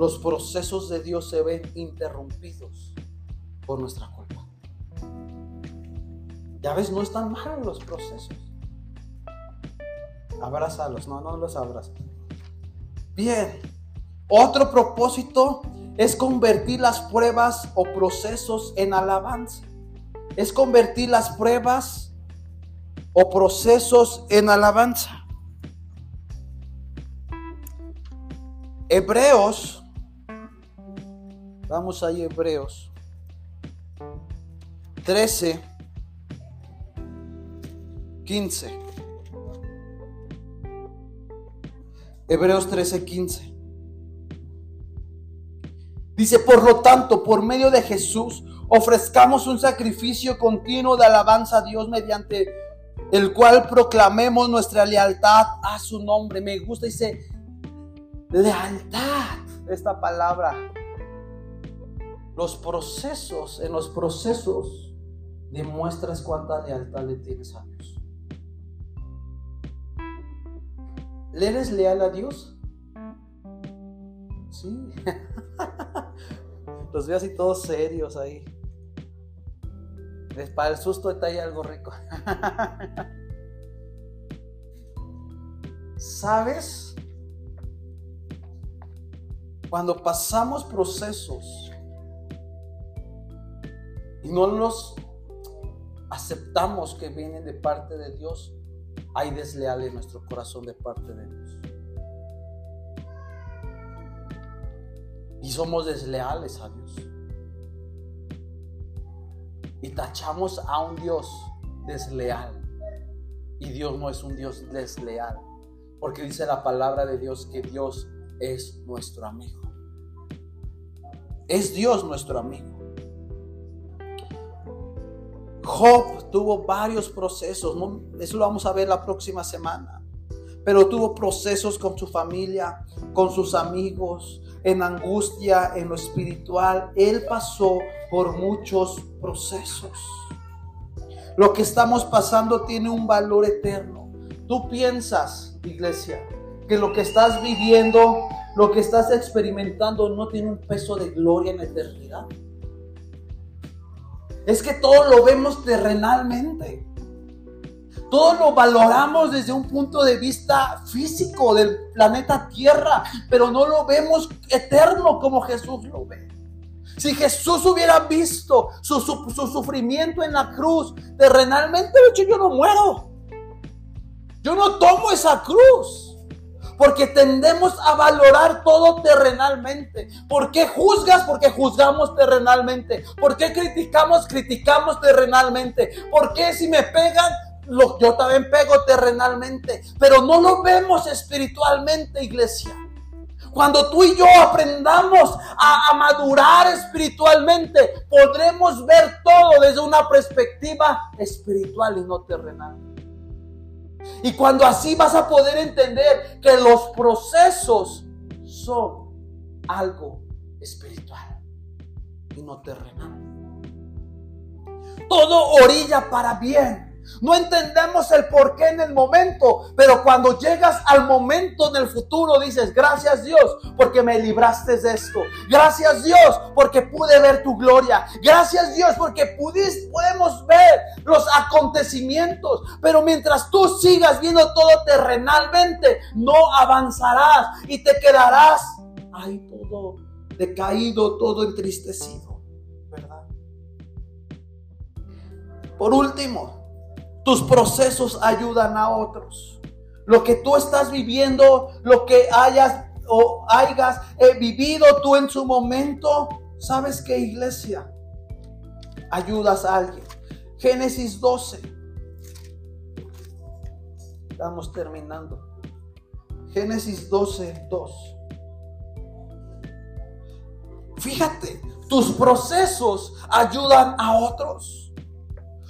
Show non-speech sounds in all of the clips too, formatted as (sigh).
los procesos de Dios se ven interrumpidos por nuestra culpa. Ya ves, no están malos los procesos. Abrázalos, no, no los abrazas. Bien, otro propósito es convertir las pruebas o procesos en alabanza. Es convertir las pruebas o procesos en alabanza. Hebreos, vamos ahí, Hebreos 13, 15. Hebreos 13, 15. Dice, por lo tanto, por medio de Jesús, ofrezcamos un sacrificio continuo de alabanza a Dios mediante el cual proclamemos nuestra lealtad a su nombre. Me gusta, dice, lealtad, esta palabra. Los procesos, en los procesos demuestras cuánta lealtad le tienes a Dios. ¿Le eres leal a Dios? Sí. (laughs) Los veo así todos serios ahí. Para el susto está ahí algo rico. (laughs) ¿Sabes? Cuando pasamos procesos no los aceptamos que vienen de parte de Dios, hay desleal en nuestro corazón de parte de Dios. Y somos desleales a Dios. Y tachamos a un Dios desleal. Y Dios no es un Dios desleal. Porque dice la palabra de Dios que Dios es nuestro amigo. Es Dios nuestro amigo. Job tuvo varios procesos, eso lo vamos a ver la próxima semana, pero tuvo procesos con su familia, con sus amigos, en angustia, en lo espiritual. Él pasó por muchos procesos. Lo que estamos pasando tiene un valor eterno. Tú piensas, iglesia, que lo que estás viviendo, lo que estás experimentando no tiene un peso de gloria en la eternidad. Es que todo lo vemos terrenalmente. Todo lo valoramos desde un punto de vista físico del planeta Tierra, pero no lo vemos eterno como Jesús lo ve. Si Jesús hubiera visto su, sufrimiento en la cruz terrenalmente, yo no muero. Yo no tomo esa cruz. Porque tendemos a valorar todo terrenalmente. ¿Por qué juzgas? Porque juzgamos terrenalmente. ¿Por qué criticamos? Criticamos terrenalmente. ¿Por qué si me pegan? yo también pego terrenalmente. Pero no lo vemos espiritualmente, iglesia. Cuando tú y yo aprendamos a, a, madurar espiritualmente, podremos ver todo desde una perspectiva espiritual y no terrenal. Y cuando así vas a poder entender que los procesos son algo espiritual y no terrenal. Todo orilla para bien. No entendemos el por qué en el momento, pero cuando llegas al momento en el futuro dices, gracias Dios porque me libraste de esto. Gracias Dios porque pude ver tu gloria. Gracias Dios porque pudiste, podemos ver los acontecimientos. Pero mientras tú sigas viendo todo terrenalmente, no avanzarás y te quedarás ahí todo decaído, todo entristecido. ¿Verdad? Por último, tus procesos ayudan a otros. Lo que tú estás viviendo, lo que hayas o hayas eh, vivido tú en su momento, ¿sabes qué iglesia? Ayudas a alguien. Génesis 12. Estamos terminando. Génesis 12, 2. Fíjate, tus procesos ayudan a otros.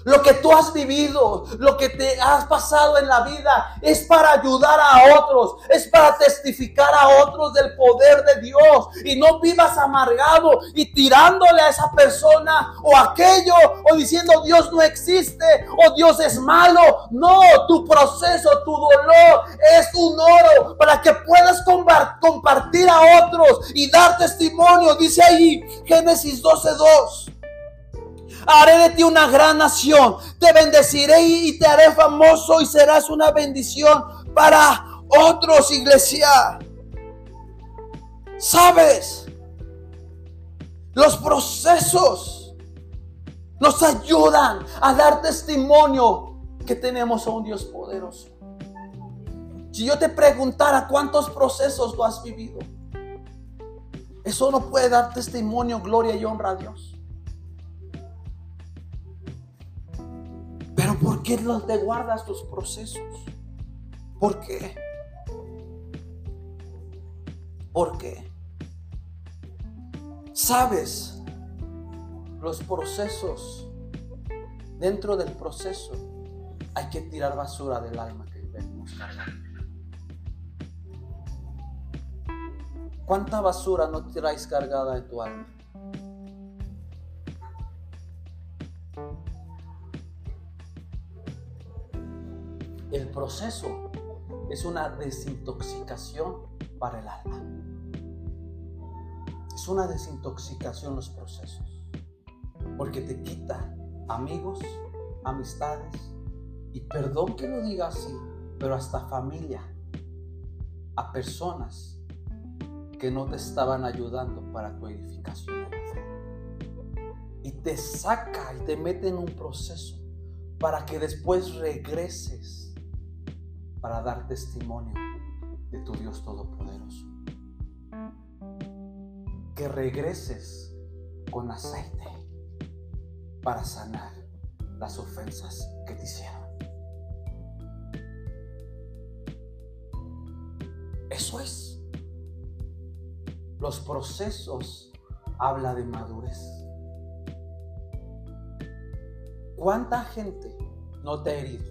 Lo que tú has vivido, lo que te has pasado en la vida, es para ayudar a otros, es para testificar a otros del poder de Dios. Y no vivas amargado y tirándole a esa persona o aquello o diciendo Dios no existe o Dios es malo. No, tu proceso, tu dolor es un oro para que puedas compartir a otros y dar testimonio. Dice ahí Génesis 12:2 haré de ti una gran nación, te bendeciré y te haré famoso y serás una bendición para otros, iglesia. ¿Sabes? Los procesos nos ayudan a dar testimonio que tenemos a un Dios poderoso. Si yo te preguntara cuántos procesos tú has vivido, eso no puede dar testimonio, gloria y honra a Dios. ¿Por qué no te guardas tus procesos? ¿Por qué? ¿Por qué? Sabes, los procesos, dentro del proceso, hay que tirar basura del alma que venimos cargando. ¿Cuánta basura no tiráis cargada de tu alma? El proceso es una desintoxicación para el alma. Es una desintoxicación los procesos. Porque te quita amigos, amistades y perdón que lo diga así, pero hasta familia, a personas que no te estaban ayudando para tu edificación la fe. Y te saca y te mete en un proceso para que después regreses para dar testimonio de tu Dios Todopoderoso. Que regreses con aceite para sanar las ofensas que te hicieron. Eso es. Los procesos habla de madurez. ¿Cuánta gente no te ha herido?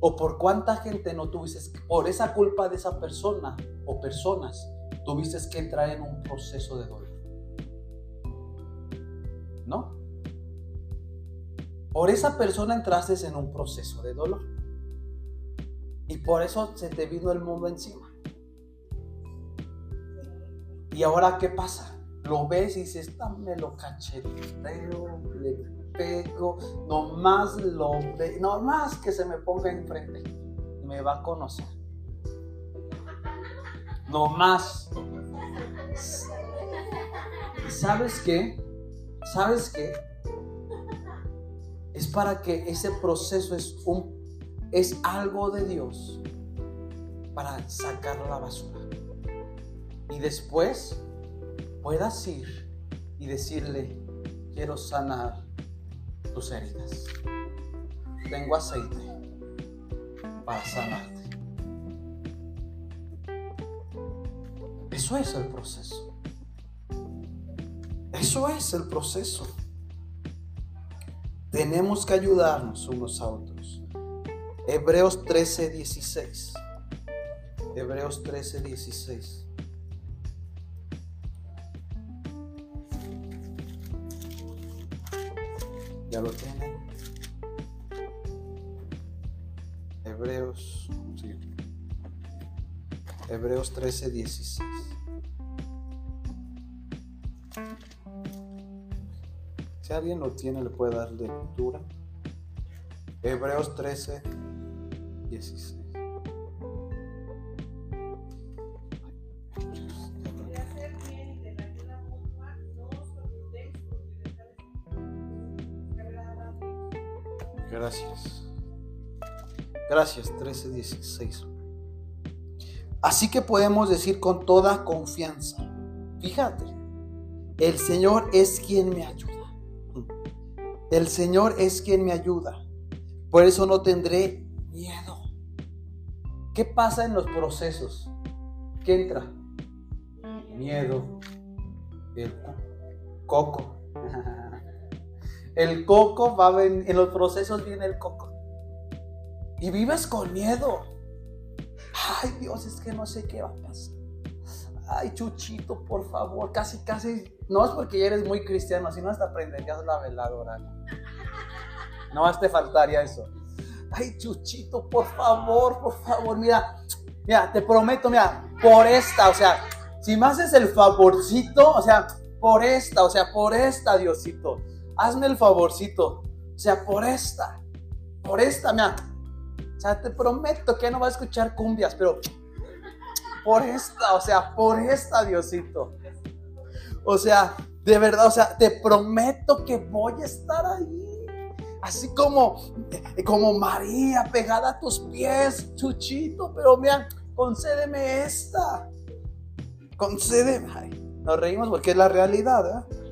¿O por cuánta gente no tuviste, por esa culpa de esa persona o personas, tuviste que entrar en un proceso de dolor? ¿No? Por esa persona entraste en un proceso de dolor. Y por eso se te vino el mundo encima. ¿Y ahora qué pasa? Lo ves y dices, me lo cacheteo, le pego, nomás lo ve, nomás que se me ponga enfrente, me va a conocer. Nomás. ¿Y sabes qué? ¿Sabes qué? Es para que ese proceso es un es algo de Dios para sacar la basura. Y después puedas ir y decirle, quiero sanar tus heridas. Tengo aceite para sanarte. Eso es el proceso. Eso es el proceso. Tenemos que ayudarnos unos a otros. Hebreos 13, 16. Hebreos 13, 16. ¿Ya lo tienen? Hebreos, Hebreos 13, 16. Si alguien lo tiene, le puede dar lectura. Hebreos 13, 16. Gracias. Gracias, 13:16. Así que podemos decir con toda confianza, fíjate, el Señor es quien me ayuda. El Señor es quien me ayuda. Por eso no tendré miedo. ¿Qué pasa en los procesos? ¿Qué entra? Miedo. El coco. El coco va a venir, en los procesos viene el coco. Y vives con miedo. Ay Dios, es que no sé qué va a pasar. Ay, Chuchito, por favor, casi, casi. No es porque ya eres muy cristiano, sino hasta aprenderías la veladora. No más te faltaría eso. Ay, Chuchito, por favor, por favor, mira, mira, te prometo, mira, por esta, o sea, si me haces el favorcito, o sea, por esta, o sea, por esta, Diosito, hazme el favorcito, o sea, por esta, por esta, mira, o sea, te prometo que no va a escuchar cumbias, pero por esta, o sea, por esta, Diosito. O sea, de verdad, o sea, te prometo que voy a estar ahí. Así como, como María pegada a tus pies, Chuchito, pero mira, concédeme esta. Concédeme. Ay, nos reímos porque es la realidad, ¿eh?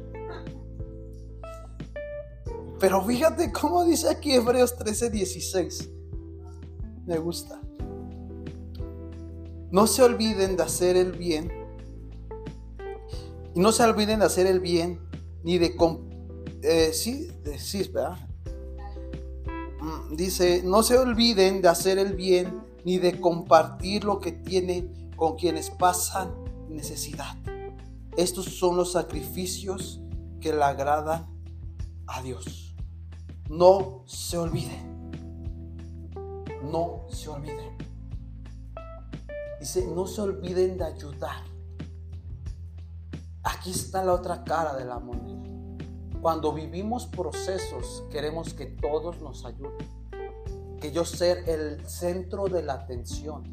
Pero fíjate cómo dice aquí Hebreos 13, 16. Me gusta. No se olviden de hacer el bien. Y no se olviden de hacer el bien, ni de... Eh, sí, sí, ¿verdad? Mm, dice, no se olviden de hacer el bien, ni de compartir lo que tienen con quienes pasan necesidad. Estos son los sacrificios que le agradan a Dios. No se olviden. No se olviden. Dice, no se olviden de ayudar. Aquí está la otra cara de la moneda. Cuando vivimos procesos, queremos que todos nos ayuden. Que yo ser el centro de la atención.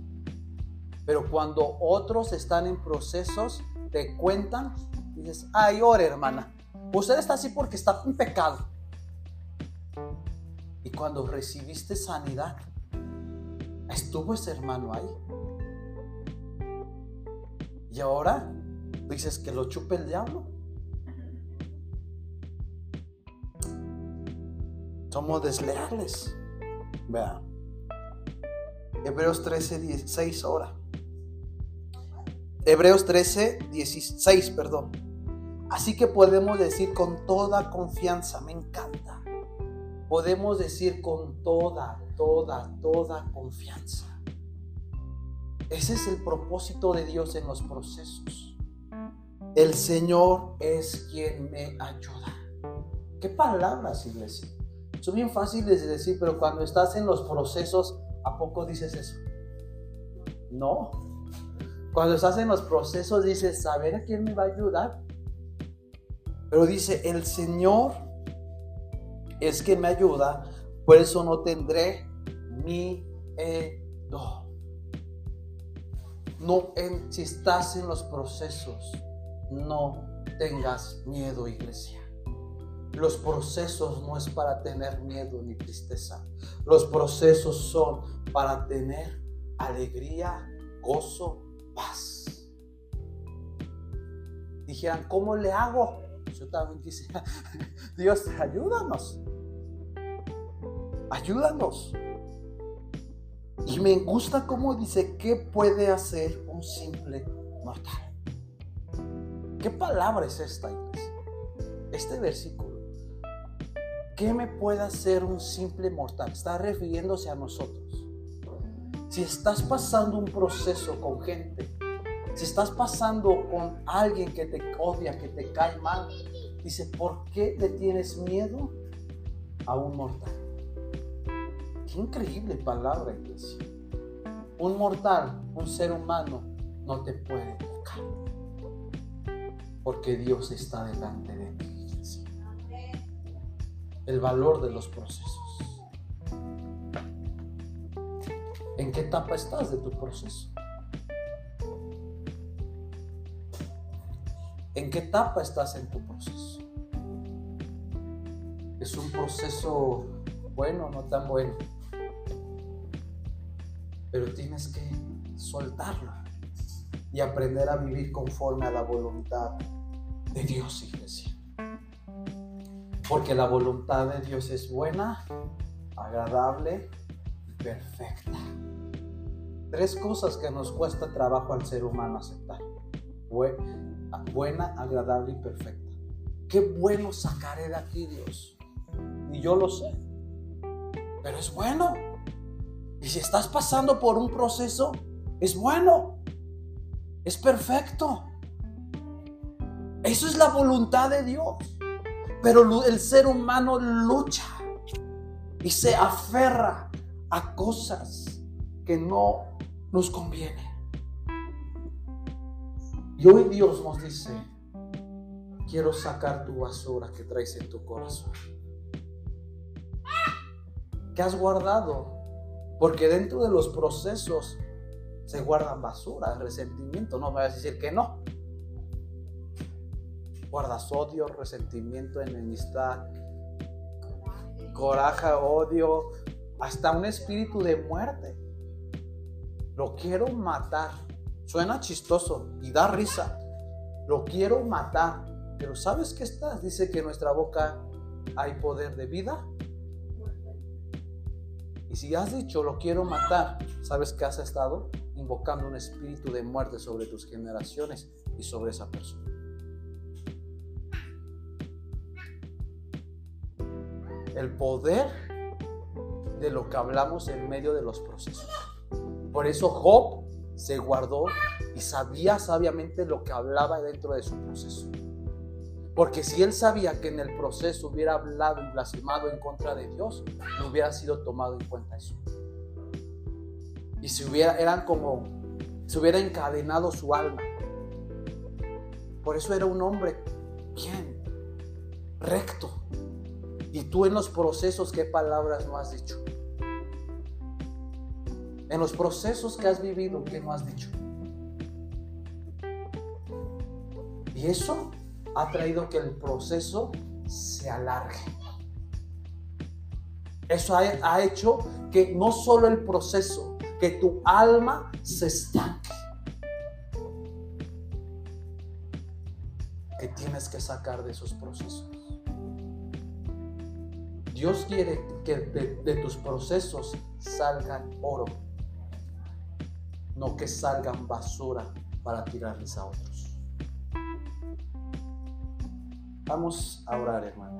Pero cuando otros están en procesos, te cuentan, dices, ay, ore hermana. Usted está así porque está en pecado. Y cuando recibiste sanidad, estuvo ese hermano ahí. Y ahora dices que lo chupe el diablo. Somos desleales. Vea. Hebreos 13, 16 ahora. Hebreos 13, 16, perdón. Así que podemos decir con toda confianza, me encanta. Podemos decir con toda, toda, toda confianza ese es el propósito de Dios en los procesos. El Señor es quien me ayuda. ¿Qué palabras, iglesia? Son bien fáciles de decir, pero cuando estás en los procesos, ¿a poco dices eso? No. Cuando estás en los procesos dices, a ver a quién me va a ayudar. Pero dice, el Señor es quien me ayuda, por eso no tendré miedo. No, en, si estás en los procesos, no tengas miedo, iglesia. Los procesos no es para tener miedo ni tristeza. Los procesos son para tener alegría, gozo, paz. Dijeran, ¿cómo le hago? Yo también quisiera, (laughs) Dios, ayúdanos. Ayúdanos. Y me gusta cómo dice, ¿qué puede hacer un simple mortal? ¿Qué palabra es esta, iglesia? Este versículo. ¿Qué me puede hacer un simple mortal? Está refiriéndose a nosotros. Si estás pasando un proceso con gente, si estás pasando con alguien que te odia, que te cae mal, dice, ¿por qué le tienes miedo a un mortal? increíble palabra, iglesia. Un mortal, un ser humano, no te puede tocar. Porque Dios está delante de ti, iglesia. El valor de los procesos. ¿En qué etapa estás de tu proceso? ¿En qué etapa estás en tu proceso? Es un proceso bueno, no tan bueno pero tienes que soltarlo y aprender a vivir conforme a la voluntad de Dios, iglesia. Porque la voluntad de Dios es buena, agradable y perfecta. Tres cosas que nos cuesta trabajo al ser humano aceptar. Buena, agradable y perfecta. Qué bueno sacaré de aquí, Dios. Y yo lo sé. Pero es bueno. Y si estás pasando por un proceso, es bueno. Es perfecto. Eso es la voluntad de Dios. Pero el ser humano lucha y se aferra a cosas que no nos convienen. Y hoy Dios nos dice, quiero sacar tu basura que traes en tu corazón. ¿Qué has guardado? Porque dentro de los procesos se guardan basura, resentimiento. No me vas a decir que no. Guardas odio, resentimiento, enemistad, coraje, odio, hasta un espíritu de muerte. Lo quiero matar. Suena chistoso y da risa. Lo quiero matar. Pero ¿sabes qué estás? Dice que en nuestra boca hay poder de vida. Y si has dicho lo quiero matar, ¿sabes qué has estado? Invocando un espíritu de muerte sobre tus generaciones y sobre esa persona. El poder de lo que hablamos en medio de los procesos. Por eso Job se guardó y sabía sabiamente lo que hablaba dentro de su proceso. Porque si él sabía que en el proceso hubiera hablado y blasfemado en contra de Dios, no hubiera sido tomado en cuenta eso. Y si hubiera, eran como, se hubiera encadenado su alma. Por eso era un hombre bien, recto. Y tú en los procesos, ¿qué palabras no has dicho? En los procesos que has vivido, ¿qué no has dicho? Y eso ha traído que el proceso se alargue. Eso ha, hecho que no solo el proceso, que tu alma se estanque. Que tienes que sacar de esos procesos. Dios quiere que de tus procesos salgan oro no que salgan basura para tirarles a otros. Vamos a orar, hermano.